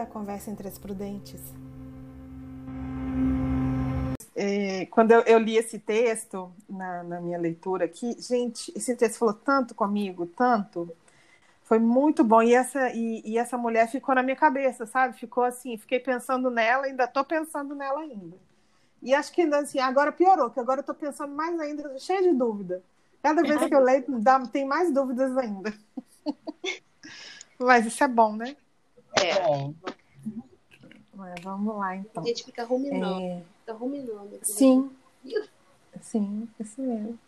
à Conversa entre as Prudentes. É, quando eu, eu, li esse texto na, na, minha leitura aqui, gente, esse texto falou tanto comigo, tanto. Foi muito bom. E essa, e, e essa mulher ficou na minha cabeça, sabe? Ficou assim, fiquei pensando nela, ainda estou pensando nela ainda. E acho que assim, agora piorou, que agora eu estou pensando mais ainda, cheia de dúvida. Cada vez que eu leio, dá, tem mais dúvidas ainda. Mas isso é bom, né? É. Bom. vamos lá, então. A gente fica ruminando. É... Fica ruminando. Sim. Sim, isso mesmo.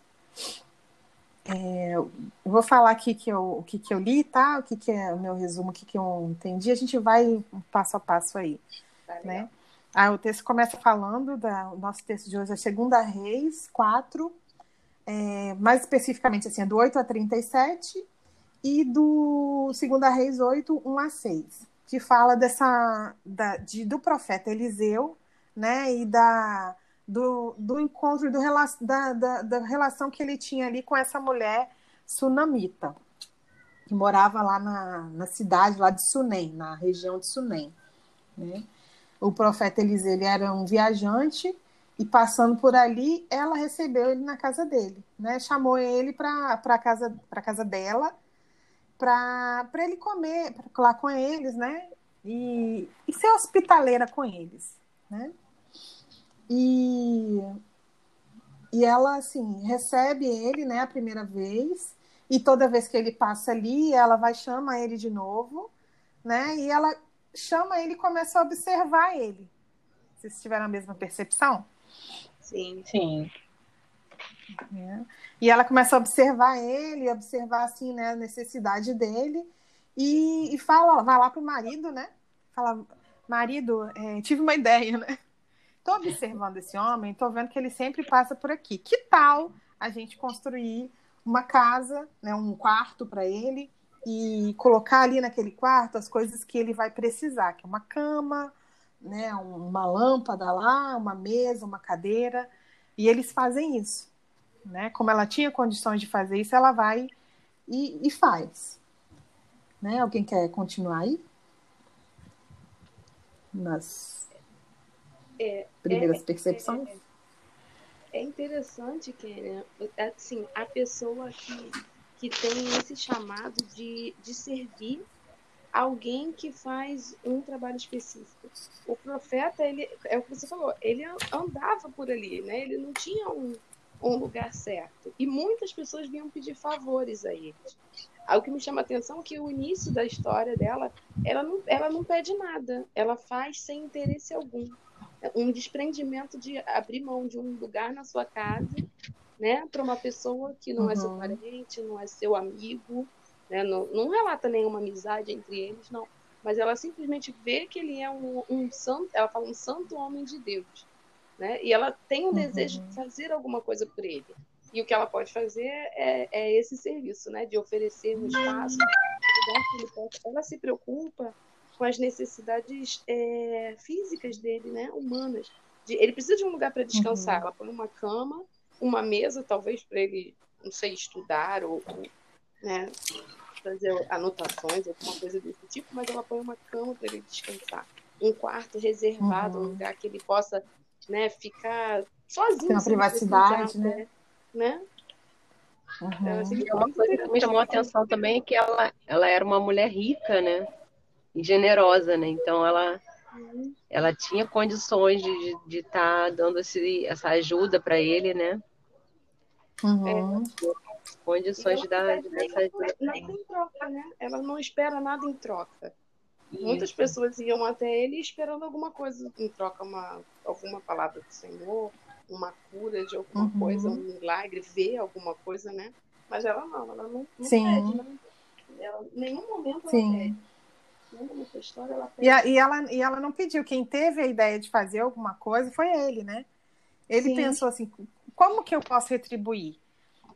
É, eu vou falar aqui que eu, o que, que eu li, tá? O que, que é o meu resumo, o que, que eu entendi. A gente vai passo a passo aí. Tá né? Ah, o texto começa falando, da, o nosso texto de hoje é Segunda Reis 4, é, mais especificamente assim, é do 8 a 37 e do Segunda Reis 8, 1 a 6, que fala dessa da, de, do profeta Eliseu, né, e da do, do encontro do, da, da, da relação que ele tinha ali com essa mulher sunamita, que morava lá na, na cidade lá de Sunem, na região de Sunem, né? O profeta Eliseu ele era um viajante e passando por ali, ela recebeu ele na casa dele, né? Chamou ele para a casa, casa dela para ele comer, para lá com eles, né? E, e ser hospitaleira com eles, né? E, e ela, assim, recebe ele, né, a primeira vez, e toda vez que ele passa ali, ela vai chamar ele de novo, né? E ela chama ele e começa a observar ele. Vocês tiveram a mesma percepção? Sim. Sim. É. E ela começa a observar ele, observar assim, né, a necessidade dele, e, e fala, vai lá pro marido, né? Fala, marido, é, tive uma ideia, né? Tô observando esse homem, tô vendo que ele sempre passa por aqui. Que tal a gente construir uma casa, né, um quarto para ele e colocar ali naquele quarto as coisas que ele vai precisar, que é uma cama, né, uma lâmpada lá, uma mesa, uma cadeira, e eles fazem isso, né? Como ela tinha condições de fazer isso, ela vai e, e faz. Né? Alguém quer continuar aí? Nas é, primeiras é, percepções? É, é interessante que, assim, a pessoa que, que tem esse chamado de, de servir alguém que faz um trabalho específico. O profeta, ele é o que você falou, ele andava por ali, né? Ele não tinha um, um lugar certo. E muitas pessoas vinham pedir favores a ele. O que me chama a atenção é que o início da história dela, ela não, ela não pede nada, ela faz sem interesse algum. Um desprendimento de abrir mão de um lugar na sua casa, né, para uma pessoa que não uhum. é seu uhum. parente, não é seu amigo, né? Não, não relata nenhuma amizade entre eles, não. Mas ela simplesmente vê que ele é um, um santo, ela fala um santo homem de Deus. Né? E ela tem um uhum. desejo de fazer alguma coisa por ele. E o que ela pode fazer é, é esse serviço, né? De oferecer um espaço. Ela se preocupa com as necessidades é, físicas dele, né? Humanas. De, ele precisa de um lugar para descansar. Uhum. Ela põe uma cama, uma mesa, talvez para ele, não sei, estudar ou, ou né? fazer anotações, alguma coisa desse tipo, mas ela põe uma cama para ele descansar. Um quarto reservado, uhum. um lugar que ele possa né, ficar sozinho. Tem uma privacidade, né? né? Uhum. Então, uma coisa que me chamou a atenção também é que ela, ela era uma mulher rica, né? E generosa, né? Então ela, uhum. ela tinha condições de estar tá dando esse, essa ajuda para ele, né? Uhum. É, condições de dar, de dar essa ajuda. Nada em troca, né? Ela não espera nada em troca. Muitas pessoas iam até ele esperando alguma coisa em troca, uma, alguma palavra do Senhor, uma cura de alguma uhum. coisa, um milagre, ver alguma coisa, né? Mas ela não, ela não, não Sim. pede, né? Ela, em nenhum momento Sim. ela pede. História, ela e, a, e, ela, e ela não pediu. Quem teve a ideia de fazer alguma coisa foi ele, né? Ele Sim. pensou assim: como que eu posso retribuir?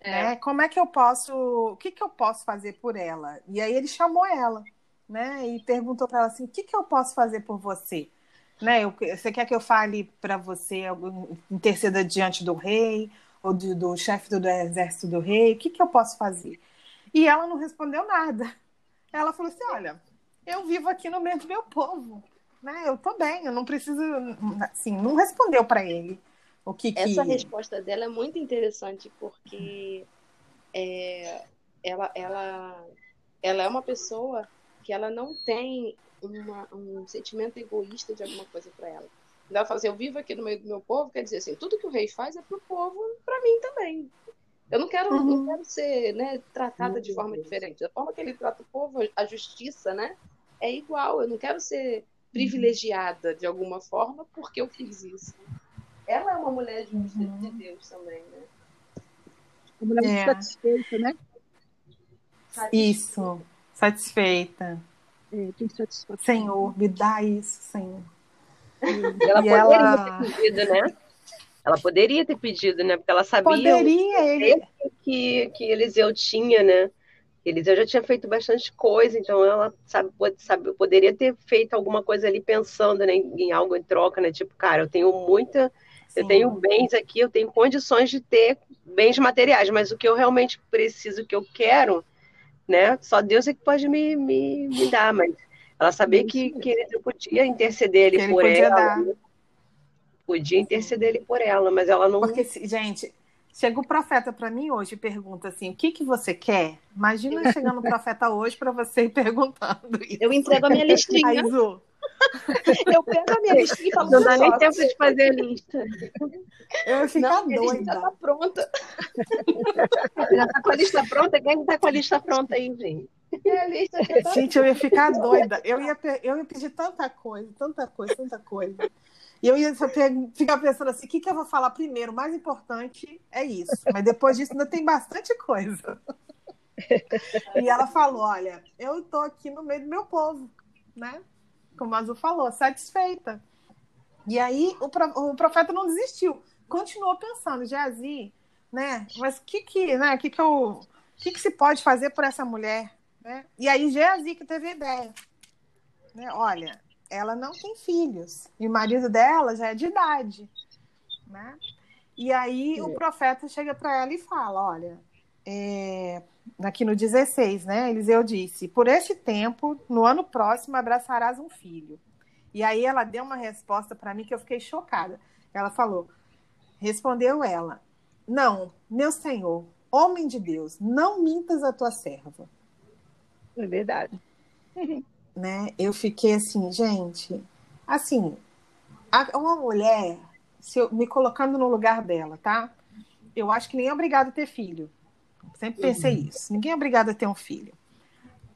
É. Né? Como é que eu posso, o que, que eu posso fazer por ela? E aí ele chamou ela, né? E perguntou para ela assim, o que, que eu posso fazer por você? Né? Eu, você quer que eu fale para você, interceda diante do rei ou do, do chefe do, do exército do rei? O que, que eu posso fazer? E ela não respondeu nada. Ela falou assim, olha, eu vivo aqui no meio do meu povo, né? Eu tô bem, eu não preciso, assim, não respondeu para ele o que, Essa resposta dela é muito interessante porque é, ela, ela, ela é uma pessoa que ela não tem uma, um sentimento egoísta de alguma coisa para ela. Ela fala assim, eu vivo aqui no meio do meu povo, quer dizer assim, tudo que o rei faz é pro povo, para mim também. Eu não quero, uhum. não quero ser né, tratada de forma diferente. Da forma que ele trata o povo, a justiça, né, é igual. Eu não quero ser privilegiada de alguma forma porque eu fiz isso. Ela é uma mulher justa uhum. de Deus também, né? Uma mulher é. satisfeita, né? Isso, satisfeita. É, Senhor, me dá isso, Senhor. Ela e poderia ela... ter pedido, né? Ela poderia ter pedido, né? Porque ela sabia poderia, ele... que, que Eliseu tinha, né? Eliseu já tinha feito bastante coisa, então ela sabe, sabe, poderia ter feito alguma coisa ali pensando né, em algo em troca, né? Tipo, cara, eu tenho muita, Sim. eu tenho bens aqui, eu tenho condições de ter bens materiais, mas o que eu realmente preciso, o que eu quero, né? Só Deus é que pode me, me, me dar, mas ela sabia que, que ele podia interceder ali por ela. Dar. Podia interceder ali por ela, mas ela não. Porque, gente, chega o profeta para mim hoje e pergunta assim: o que, que você quer? Imagina chegando o profeta hoje para você e perguntando isso. Eu entrego a minha listinha. Aí, Zu, eu pego a minha listinha e falo, não dá nem tempo de fazer a lista. Eu vou ficar não, doida. já tá pronta. Já tá com a lista pronta? Quem tá com a lista pronta aí, gente? É tá gente, eu ia ficar doida. Eu ia, eu ia pedir tanta coisa, tanta coisa, tanta coisa. E eu ia ficar pensando assim: o que, que eu vou falar primeiro? O mais importante é isso. Mas depois disso ainda tem bastante coisa. E ela falou: olha, eu estou aqui no meio do meu povo, né? Como a Azul falou, satisfeita. E aí o, o profeta não desistiu, continuou pensando, Geazi, né? Mas o que que, né? Que que eu, que que se pode fazer por essa mulher, né? E aí Geazi que teve a ideia, né? Olha, ela não tem filhos e o marido dela já é de idade, né? E aí o profeta chega para ela e fala, olha, é, aqui no 16, né? Eliseu disse: Por este tempo, no ano próximo, abraçarás um filho. E aí ela deu uma resposta para mim que eu fiquei chocada. Ela falou: Respondeu ela: Não, meu senhor, homem de Deus, não mintas a tua serva. É verdade. né? Eu fiquei assim, gente, assim, uma mulher, se eu, me colocando no lugar dela, tá? Eu acho que nem é obrigado a ter filho. Sempre pensei uhum. isso. Ninguém é obrigado a ter um filho.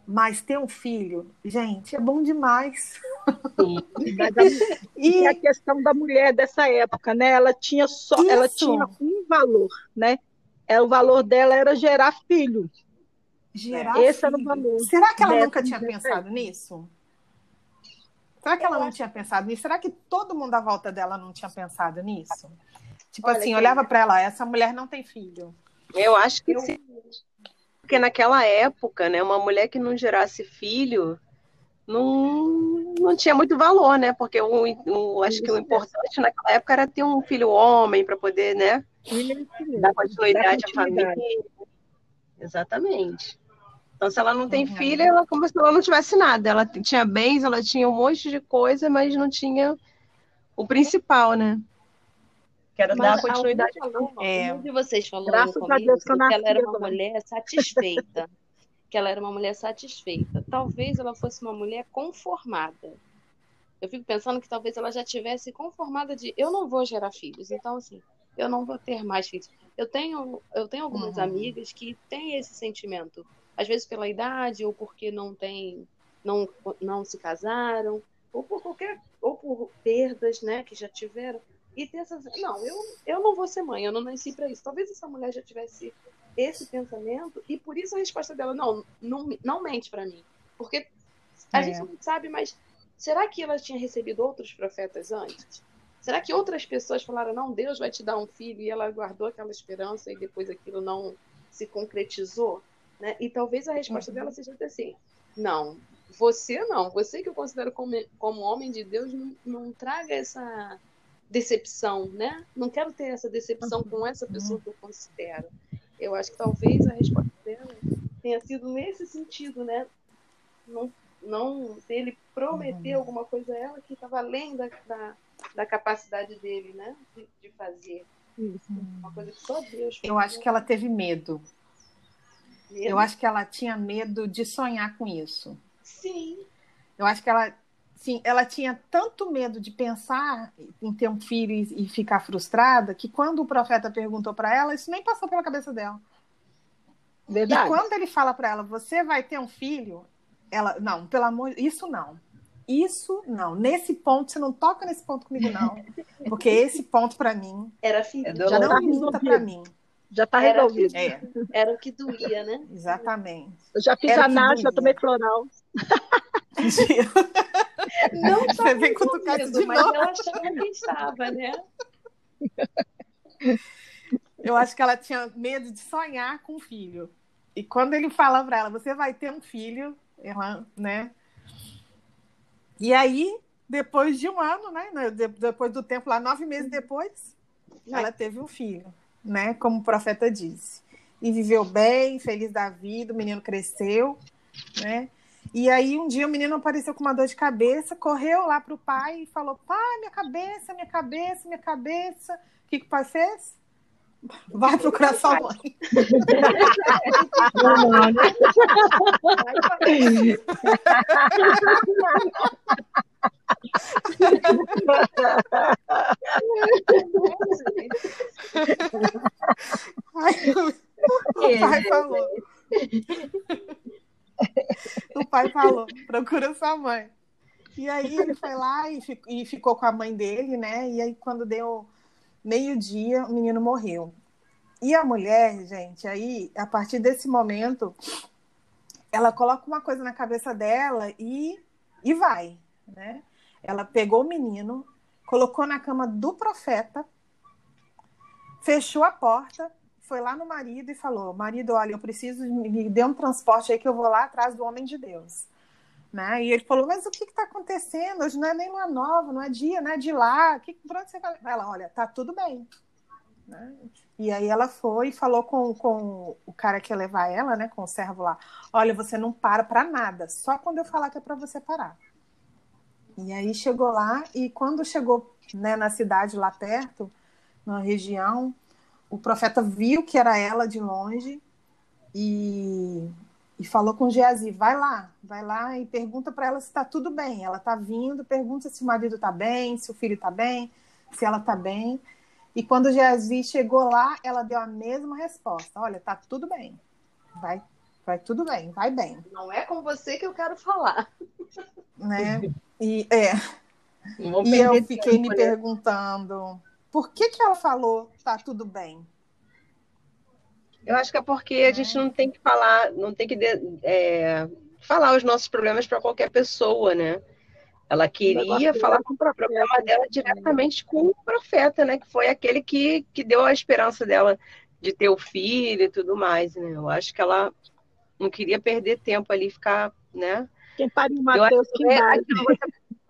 Mas ter um filho, gente, é bom demais. e a questão da mulher dessa época, né? Ela tinha só, isso. ela tinha um valor, né? É, o valor dela era gerar filho. Gerar Esse filho. era o valor. Será que ela nunca tinha pensado nisso? Será que ela não tinha pensado nisso? Será que todo mundo à volta dela não tinha pensado nisso? Tipo Olha, assim, olhava para ela, essa mulher não tem filho. Eu acho que sim. Porque naquela época, né, uma mulher que não gerasse filho não, não tinha muito valor, né? Porque o, o acho que o importante naquela época era ter um filho homem para poder, né? Dar continuidade à família. Exatamente. Então, se ela não tem uhum. filho, ela como se ela não tivesse nada. Ela tinha bens, ela tinha um monte de coisa, mas não tinha o principal, né? Quero Mas dar continuidade. Falou, é, um de vocês falou Graças no começo que, que ela era uma mulher satisfeita. que ela era uma mulher satisfeita. Talvez ela fosse uma mulher conformada. Eu fico pensando que talvez ela já tivesse conformada de eu não vou gerar filhos, então assim, eu não vou ter mais filhos. Eu tenho, eu tenho algumas uhum. amigas que têm esse sentimento, às vezes pela idade ou porque não tem, não, não se casaram ou por qualquer ou por perdas, né, que já tiveram e ter essa. Não, eu, eu não vou ser mãe, eu não nasci para isso. Talvez essa mulher já tivesse esse pensamento e por isso a resposta dela, não, não, não mente para mim. Porque a é. gente não sabe, mas será que ela tinha recebido outros profetas antes? Será que outras pessoas falaram, não, Deus vai te dar um filho e ela guardou aquela esperança e depois aquilo não se concretizou? Né? E talvez a resposta uhum. dela seja assim: não, você não, você que eu considero como, como homem de Deus, não, não traga essa decepção, né? Não quero ter essa decepção com essa pessoa que eu considero. Eu acho que talvez a resposta dela tenha sido nesse sentido, né? Não, não ele prometer uhum. alguma coisa a ela que estava além da, da, da, capacidade dele, né? De, de fazer. Isso. Uma coisa que só Deus. Eu acho que ela teve medo. medo. Eu acho que ela tinha medo de sonhar com isso. Sim. Eu acho que ela, sim, ela tinha tanto medo de pensar em ter um filho e, e ficar frustrada que quando o profeta perguntou para ela, isso nem passou pela cabeça dela. Verdade. E quando ele fala para ela, você vai ter um filho, ela, não, pelo amor, isso não. Isso não. Nesse ponto, você não toca nesse ponto comigo, não. Porque esse ponto, para mim. Era filho. É já não minta para mim. Já está resolvido. Era, é. era o que doía, né? Exatamente. Eu já fiz análise, já tomei floral. não Você vem cutucar de mas novo. ela achava que estava, né? Eu acho que ela tinha medo de sonhar com o filho. E quando ele fala para ela, você vai ter um filho, ela, né? E aí, depois de um ano, né? Depois do tempo lá, nove meses depois, ela teve um filho, né? Como o profeta disse. E viveu bem, feliz da vida, o menino cresceu, né? E aí um dia o menino apareceu com uma dor de cabeça, correu lá para o pai e falou: pai, minha cabeça, minha cabeça, minha cabeça. O que, que o pai fez? Vai procurar sua mãe. o pai falou. O pai falou, procura sua mãe. E aí ele foi lá e, e ficou com a mãe dele, né? E aí quando deu meio-dia, o menino morreu. E a mulher, gente, aí, a partir desse momento, ela coloca uma coisa na cabeça dela e, e vai, né? Ela pegou o menino, colocou na cama do profeta, fechou a porta, foi lá no marido e falou: Marido, olha, eu preciso, me dê um transporte aí que eu vou lá atrás do homem de Deus. Né? E ele falou, mas o que está acontecendo? Hoje não é nem lua nova, não é dia, não é de lá. Que, por onde você vai? Ela, olha, tá tudo bem. Né? E aí ela foi e falou com, com o cara que ia levar ela, né, com o servo lá. Olha, você não para para nada, só quando eu falar que é para você parar. E aí chegou lá e quando chegou né, na cidade lá perto, na região, o profeta viu que era ela de longe e e falou com Geazi, vai lá, vai lá e pergunta para ela se está tudo bem. Ela está vindo, pergunta se o marido está bem, se o filho está bem, se ela está bem. E quando Geazi chegou lá, ela deu a mesma resposta. Olha, está tudo bem. Vai, vai tudo bem, vai bem. Não é com você que eu quero falar. Né? E, é. e eu fiquei me perguntando, por que, que ela falou está tudo bem? Eu acho que é porque a gente não tem que falar, não tem que é, falar os nossos problemas para qualquer pessoa, né? Ela queria falar com o problema dela diretamente com o profeta, né? Que foi aquele que, que deu a esperança dela de ter o filho e tudo mais, né? Eu acho que ela não queria perder tempo ali, ficar, né? Quem pariu Mateus, que é,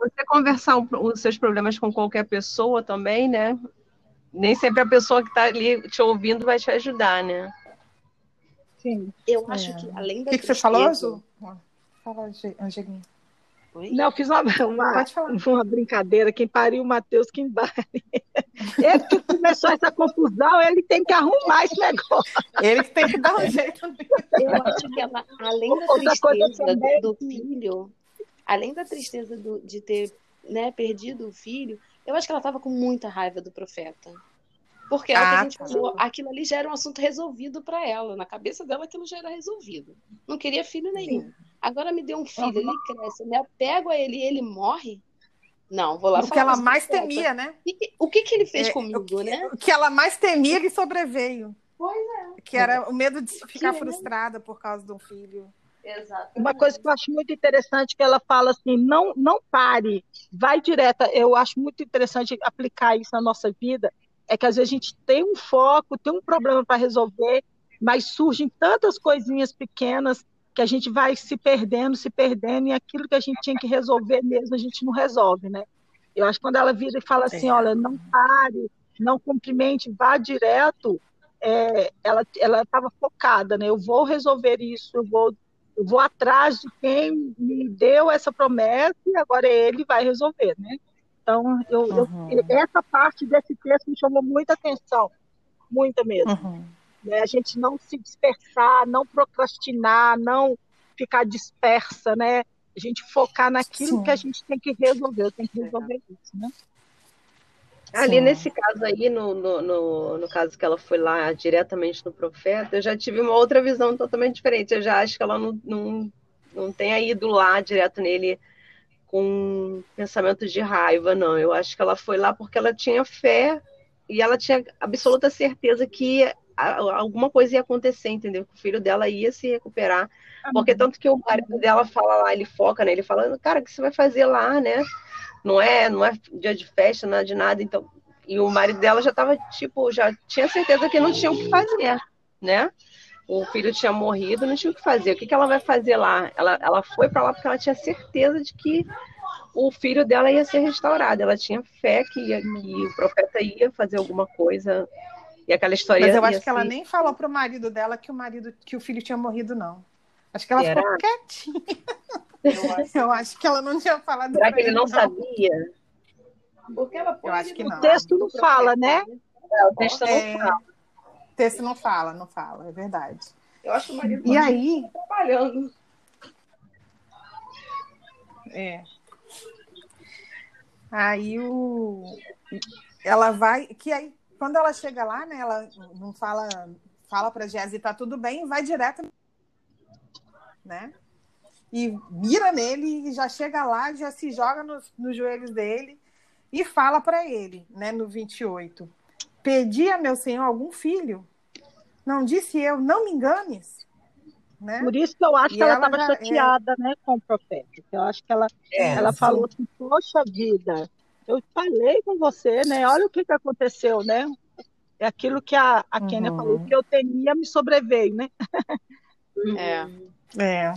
você, conversar os seus problemas com qualquer pessoa também, né? Nem sempre a pessoa que está ali te ouvindo vai te ajudar, né? Sim. Eu é. acho que além da. O que, que você falou, Azul? Fala, Angelina. Oi? Não, eu fiz uma, uma, uma, brincadeira. Quem pariu o Matheus, quem vale. Ele que começou essa confusão, ele tem que arrumar esse negócio. Ele que tem que dar um jeito. Eu acho que ela, além da Outra tristeza do, filho, além da tristeza do, de ter né, perdido o filho, eu acho que ela estava com muita raiva do profeta. Porque é que a ah, gente tá. falou, aquilo ali já era um assunto resolvido para ela. Na cabeça dela, aquilo já era resolvido. Não queria filho nenhum. Sim. Agora me deu um filho, ele cresce, eu me apego a ele e ele morre. Não, vou lá O que ela mais temia, né? O que, que ele fez é, comigo, o que, né? O que ela mais temia, ele sobreveio. Pois é. Que era o medo de ficar frustrada por causa de um filho. Exato. Uma coisa que eu acho muito interessante que ela fala assim, não, não pare, vai direta. Eu acho muito interessante aplicar isso na nossa vida é que às vezes a gente tem um foco, tem um problema para resolver, mas surgem tantas coisinhas pequenas que a gente vai se perdendo, se perdendo, e aquilo que a gente tinha que resolver mesmo, a gente não resolve, né? Eu acho que quando ela vira e fala assim, é. olha, não pare, não cumprimente, vá direto, é, ela ela estava focada, né? Eu vou resolver isso, eu vou eu vou atrás de quem me deu essa promessa e agora ele vai resolver, né? Então, eu, uhum. eu, essa parte desse texto me chamou muita atenção, muita mesmo. Uhum. Né? A gente não se dispersar, não procrastinar, não ficar dispersa, né? A gente focar naquilo Sim. que a gente tem que resolver, eu tenho que resolver isso, né? Ali Sim. nesse caso aí, no, no, no, no, caso que ela foi lá diretamente no profeta, eu já tive uma outra visão totalmente diferente. Eu já acho que ela não, não, não tenha ido lá direto nele com pensamento de raiva, não. Eu acho que ela foi lá porque ela tinha fé e ela tinha absoluta certeza que alguma coisa ia acontecer, entendeu? Que o filho dela ia se recuperar. Porque tanto que o marido dela fala lá, ele foca, né? Ele fala, cara, o que você vai fazer lá, né? Não é, não é dia de festa, não é de nada, então. E o marido dela já estava, tipo, já tinha certeza que não tinha o que fazer, né? O filho tinha morrido, não tinha o que fazer. O que, que ela vai fazer lá? Ela, ela foi para lá porque ela tinha certeza de que o filho dela ia ser restaurado. Ela tinha fé que, ia, que o profeta ia fazer alguma coisa e aquela história. Mas eu acho que ser... ela nem falou pro marido dela que o marido, que o filho tinha morrido, não. Acho que ela Será? ficou quietinha. Eu acho, eu acho que ela não tinha falado. Será que ele não, não. sabia? Porque ela eu acho que não. O texto não fala, né? É, o texto é... não fala. O texto não fala, não fala, é verdade. Eu acho que o marido e aí trabalhando. É. Aí o ela vai que aí quando ela chega lá, né, ela não fala fala para Jéssica tá tudo bem, vai direto né? E mira nele e já chega lá, já se joga nos, nos joelhos dele e fala para ele, né, no 28. Pedi a meu Senhor algum filho. Não disse eu, não me enganes. Né? Por isso que eu acho e que ela estava é chateada é... né, com o profeta. Eu acho que ela, é, ela falou assim, poxa vida, eu falei com você, né? Olha o que, que aconteceu, né? É aquilo que a, a Kênia uhum. falou, que eu temia me sobreveio, né? É. É.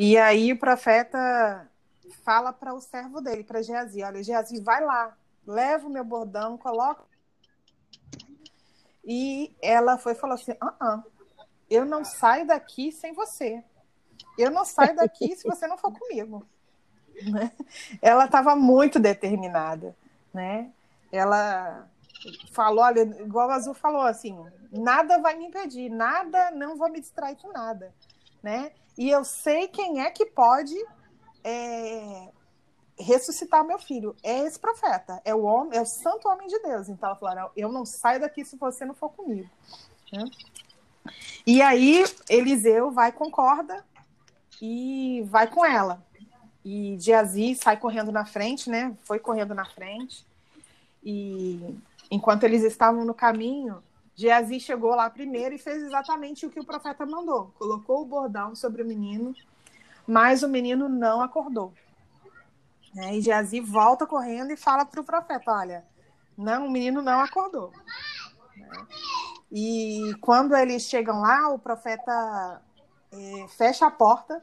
E aí o profeta fala para o servo dele, para Geazi, olha, Geazi, vai lá, leva o meu bordão, coloca. E ela foi e falou assim: ah, ah, eu não saio daqui sem você. Eu não saio daqui se você não for comigo. Né? Ela estava muito determinada, né? Ela falou, olha, igual o Azul falou assim, nada vai me impedir, nada, não vou me distrair com nada, né? E eu sei quem é que pode é, ressuscitar meu filho. É esse profeta, é o homem, é o santo homem de Deus. Então ela falou: eu não saio daqui se você não for comigo. Né? E aí Eliseu vai concorda e vai com ela. E Geazi sai correndo na frente, né? Foi correndo na frente. E enquanto eles estavam no caminho, Geazi chegou lá primeiro e fez exatamente o que o profeta mandou. Colocou o bordão sobre o menino, mas o menino não acordou. É, e Geazi volta correndo e fala para o profeta: Olha, não, o menino não acordou. É. E quando eles chegam lá, o profeta é, fecha a porta,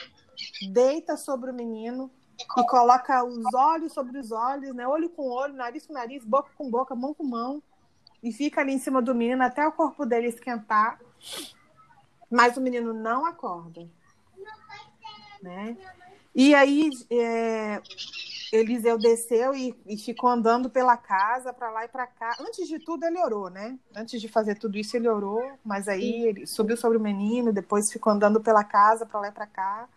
deita sobre o menino e coloca os olhos sobre os olhos, né? olho com olho, nariz com nariz, boca com boca, mão com mão e fica ali em cima do menino até o corpo dele esquentar. Mas o menino não acorda. Né? E aí é, Eliseu desceu e, e, ficou andando pela casa para lá e para cá. Antes de tudo, ele orou, né? Antes de fazer tudo isso, ele orou, mas aí ele subiu sobre o menino, depois ficou andando pela casa para lá e para cá.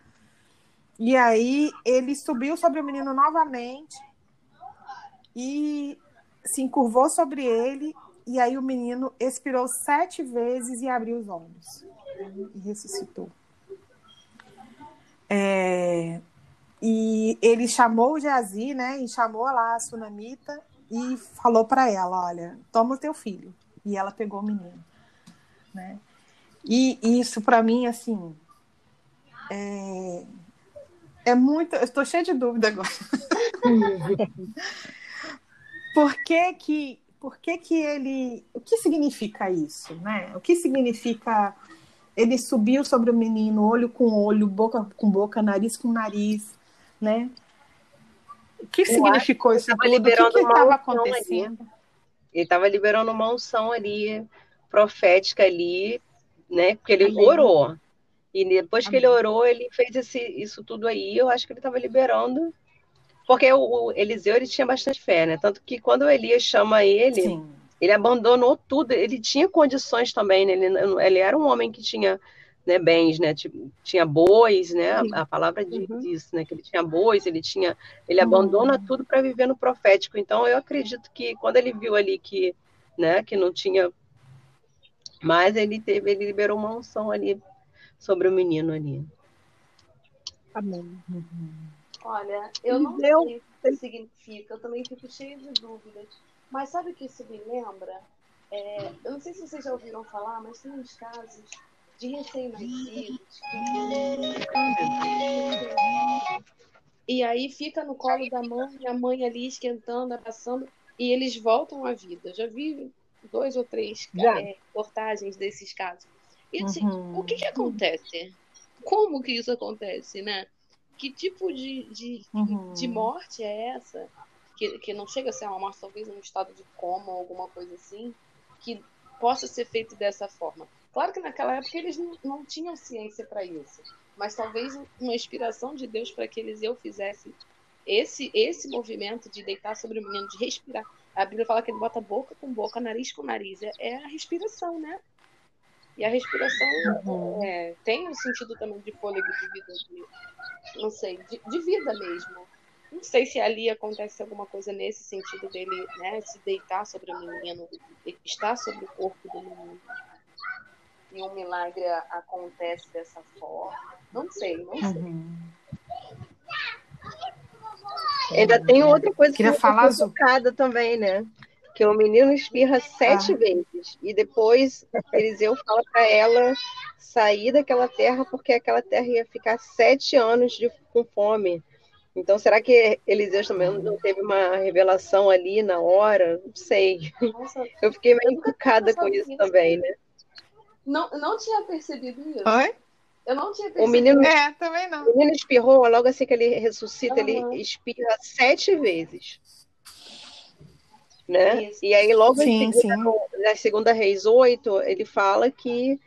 E aí ele subiu sobre o menino novamente e se encurvou sobre ele e aí o menino expirou sete vezes e abriu os olhos e ressuscitou. É, e ele chamou o Jazi, né? E chamou lá a Sunamita e falou para ela: Olha, toma o teu filho. E ela pegou o menino, né? E isso para mim, assim, é, é muito. Eu estou cheia de dúvida agora. Por que que por que, que ele. O que significa isso? Né? O que significa ele subiu sobre o menino, olho com olho, boca com boca, nariz com nariz, né? O que Eu significou isso tudo? O que estava acontecendo? Ali. Ele estava liberando uma unção ali, profética ali, né? Porque ele ali. orou. E depois que ele orou, ele fez esse, isso tudo aí. Eu acho que ele estava liberando. Porque o, o, Eliseu ele tinha bastante fé, né? Tanto que quando o Elias chama ele, Sim. ele abandonou tudo. Ele tinha condições também, né? Ele, ele era um homem que tinha né, bens, né? Tipo, tinha bois, né? A, a palavra diz uhum. isso, né? Que ele tinha bois, ele tinha, ele uhum. abandona tudo para viver no profético. Então eu acredito que quando ele viu ali que, né, que não tinha mais, ele teve, ele liberou uma unção ali sobre o menino ali. Amém. Uhum. Olha, eu não sei o que significa, eu também fico cheia de dúvidas. Mas sabe o que isso me lembra? É, eu não sei se vocês já ouviram falar, mas tem uns casos de recém-nascidos. E aí fica no colo da mãe, a mãe ali esquentando, abraçando, e eles voltam à vida. Já vi dois ou três é, reportagens desses casos. E assim, uhum. o que, que acontece? Como que isso acontece, né? Que tipo de, de, uhum. de morte é essa? Que, que não chega a ser uma morte, talvez, em um estado de coma ou alguma coisa assim, que possa ser feito dessa forma. Claro que naquela época eles não, não tinham ciência para isso, mas talvez uma inspiração de Deus para que eles eu fizesse esse esse movimento de deitar sobre o menino, de respirar. A Bíblia fala que ele bota boca com boca, nariz com nariz. É, é a respiração, né? E a respiração uhum. é, tem um sentido também de fôlego de vida, de, não sei, de, de, vida mesmo. Não sei se ali acontece alguma coisa nesse sentido dele, né, se deitar sobre o menino, estar sobre o corpo do menino. E um milagre acontece dessa forma. Não sei, não sei. Uhum. Ainda tem outra coisa Queria que falar tocada também, né? Que o menino espirra sete ah. vezes e depois Eliseu fala para ela sair daquela terra porque aquela terra ia ficar sete anos de, com fome. Então, será que Eliseu também não teve uma revelação ali na hora? Não sei. Nossa, eu fiquei meio encucada com isso também, né? Não, não tinha percebido isso. Oi? Eu não tinha percebido. O menino, é, também não. O menino espirrou, logo assim que ele ressuscita, uhum. ele espirra sete vezes. Né? Isso. E aí, logo sim, em seguida, sim. na segunda Reis 8, ele fala que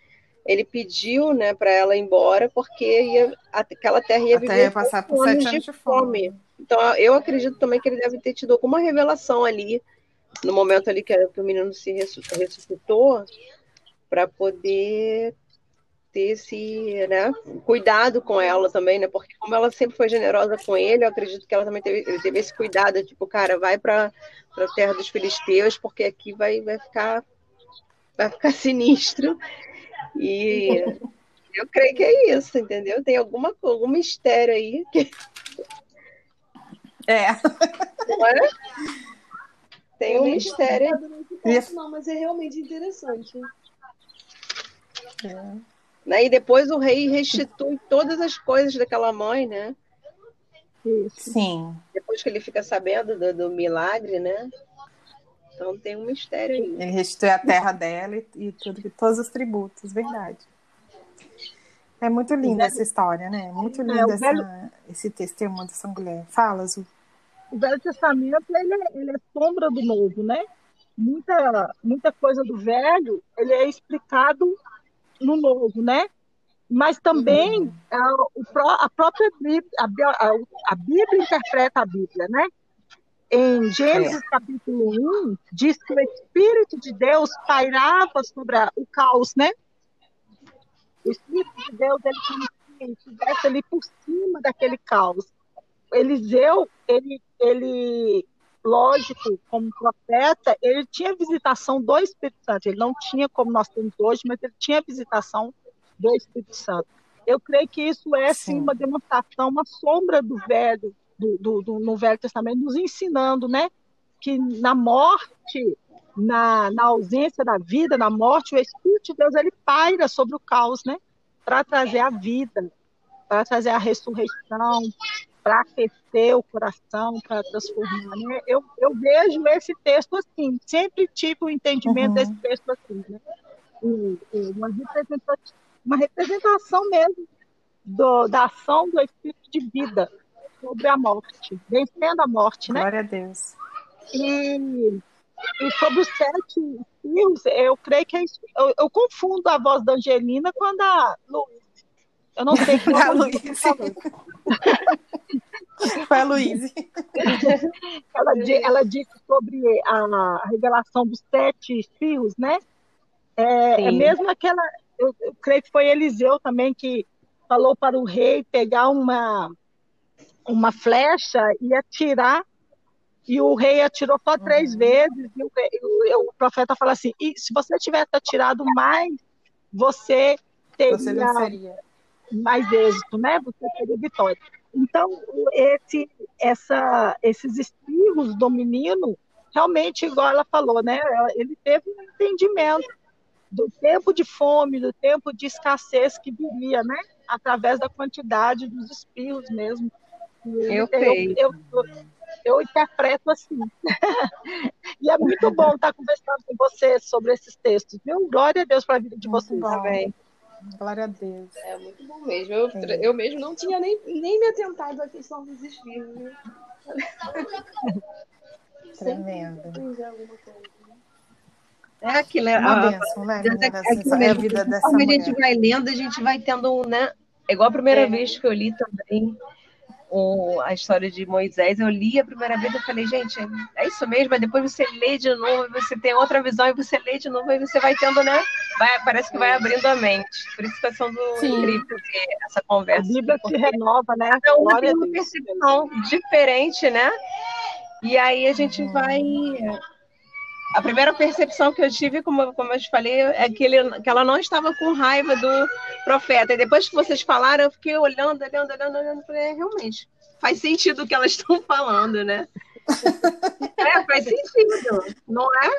ele pediu né, para ela ir embora porque ia, aquela terra ia viver ia passar por sete anos de fome. fome. Então, eu acredito também que ele deve ter tido alguma revelação ali, no momento ali que, que o menino se ressuscitou, para poder ter esse né, cuidado com ela também, né? Porque como ela sempre foi generosa com ele, eu acredito que ela também teve, teve esse cuidado, tipo, cara, vai para a terra dos filisteus, porque aqui vai, vai ficar vai ficar sinistro. E eu creio que é isso, entendeu? Tem alguma algum mistério aí que é. Não é? Tem um mistério. Não, mas é realmente interessante. É. Né? E depois o rei restitui todas as coisas daquela mãe, né? Sim. Depois que ele fica sabendo do, do milagre, né? Então tem um mistério aí. Ele restitui a terra dela e, e tudo, todos os tributos, verdade. É muito linda essa história, né? Muito é, linda é, velho... essa, esse testemunho dessa mulher. Fala, Zu. O Velho Testamento ele é, ele é sombra do Novo, né? Muita, muita coisa do Velho ele é explicado no novo, né? Mas também uhum. a, a, própria Bíblia, a, a, Bíblia interpreta a Bíblia, né? Em Gênesis é. capítulo 1, diz que o Espírito de Deus pairava sobre a, o caos, né? O Espírito de Deus, ele estivesse ali por cima daquele caos. Eliseu, ele, ele lógico, como profeta, ele tinha visitação do Espírito Santo. Ele não tinha como nós temos hoje, mas ele tinha visitação do Espírito Santo. Eu creio que isso é sim, uma demonstração, uma sombra do velho, do, do, do, no Velho Testamento, nos ensinando, né? Que na morte, na, na ausência da vida, na morte, o Espírito de Deus ele paira sobre o caos, né? Para trazer a vida, para trazer a ressurreição, para aquecer o coração, para transformar. Né? Eu, eu vejo esse texto assim, sempre tive o um entendimento uhum. desse texto assim, né? E, e uma, representação, uma representação mesmo do, da ação do Espírito de vida sobre a morte, vencendo a morte, né? Glória a Deus. E, e sobre os sete filhos, eu creio que é isso. Eu, eu, confundo a voz da Angelina com a da Luiz. Eu não sei quem é a Luísa. Foi a Luísa. ela, ela disse sobre a, revelação dos sete filhos, né? É, é mesmo aquela. Eu, eu, creio que foi Eliseu também que falou para o rei pegar uma, uma flecha e atirar. E o rei atirou só três uhum. vezes. E o, o, o, profeta fala assim: e se você tivesse atirado mais, você teria você mais êxito, né? Você teria vitória. Então, esse, essa, esses espirros do menino, realmente, igual ela falou, né? Ele teve um entendimento do tempo de fome, do tempo de escassez que viria, né? Através da quantidade dos espirros mesmo. Eu, eu, eu, eu, eu interpreto assim. e é muito bom estar conversando com vocês sobre esses textos, viu? Glória a Deus para a vida de vocês também. Glória a Deus. É muito bom mesmo. Eu, é. eu mesmo não tinha nem, nem me atentado à questão dos espíritos. Né? Tremendo. É aquilo, é uma benção, né? É, é a vida dessa Como a gente vai lendo, a gente vai tendo um, né? É igual a primeira é. vez que eu li também o, a história de Moisés, eu li a primeira vez e falei, gente, é isso mesmo, mas depois você lê de novo, você tem outra visão, e você lê de novo, e você vai tendo, né? Vai, parece que vai abrindo a mente. Por isso está sendo Sim. incrível essa conversa. A Bíblia se renova, né? Cada um tem uma percepção diferente, né? E aí a gente vai a primeira percepção que eu tive, como, como eu te falei, é que, ele, que ela não estava com raiva do profeta. E depois que vocês falaram, eu fiquei olhando, olhando, olhando, olhando, falei, é, realmente, faz sentido o que elas estão falando, né? é, faz sentido, não é?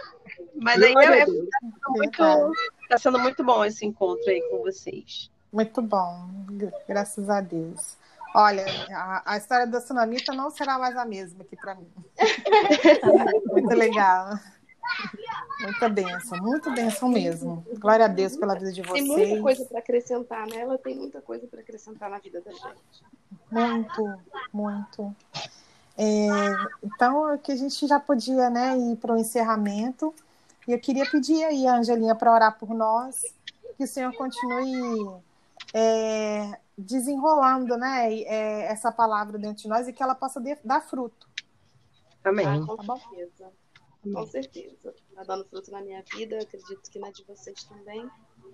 Mas aí é, é, muito, tá sendo muito bom esse encontro aí com vocês. Muito bom, graças a Deus. Olha, a, a história da tsunamita não será mais a mesma aqui para mim. muito legal. Muita benção, muita benção mesmo. Glória a Deus pela vida de vocês. Tem muita coisa para acrescentar, né? Ela tem muita coisa para acrescentar na vida da gente. Muito, muito. É, então, que a gente já podia né, ir para o encerramento. E eu queria pedir aí a Angelinha para orar por nós, que o Senhor continue é, desenrolando né, é, essa palavra dentro de nós e que ela possa dar fruto. Amém. Ah, com tá certeza. Com certeza. Está dando fruto na minha vida, acredito que na de vocês também.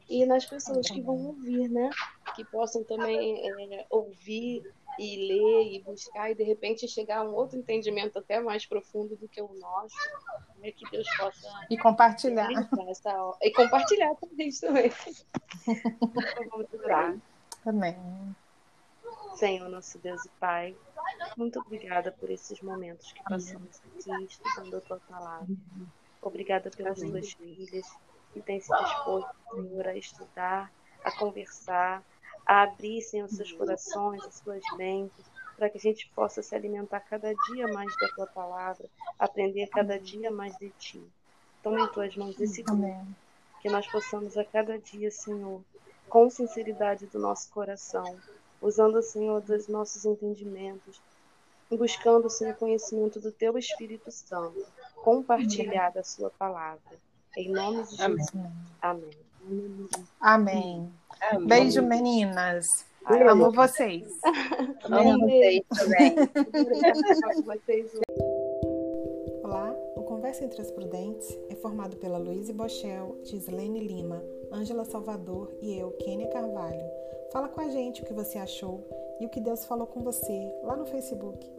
E nas pessoas que vão ouvir, né? Que possam também é, ouvir e ler e buscar e de repente chegar a um outro entendimento até mais profundo do que o nosso. Né? Que Deus possa. E compartilhar. Essa... E compartilhar com a gente também. então, vamos orar. Amém. Senhor, nosso Deus e Pai, muito obrigada por esses momentos que passamos aqui estudando a tua palavra. Obrigada pelas tuas filhas que têm se disposto, Senhor, a estudar, a conversar, a abrir, Senhor, seus corações, as suas mentes, para que a gente possa se alimentar cada dia mais da tua palavra, aprender cada dia mais de ti. Toma em tuas mãos esse grupo, que nós possamos a cada dia, Senhor, com sinceridade do nosso coração, usando, Senhor, dos nossos entendimentos, buscando, Senhor, conhecimento do Teu Espírito Santo, compartilhar da Sua palavra. Em nome de Jesus. Amém. Amém. Amém. Beijo, meninas. Ai, Amo vocês. Amo vocês também. Olá, o Conversa entre as Prudentes é formado pela Luísa Bochel, Gislaine Lima, Ângela Salvador e eu, Kênia Carvalho. Fala com a gente o que você achou e o que Deus falou com você lá no Facebook.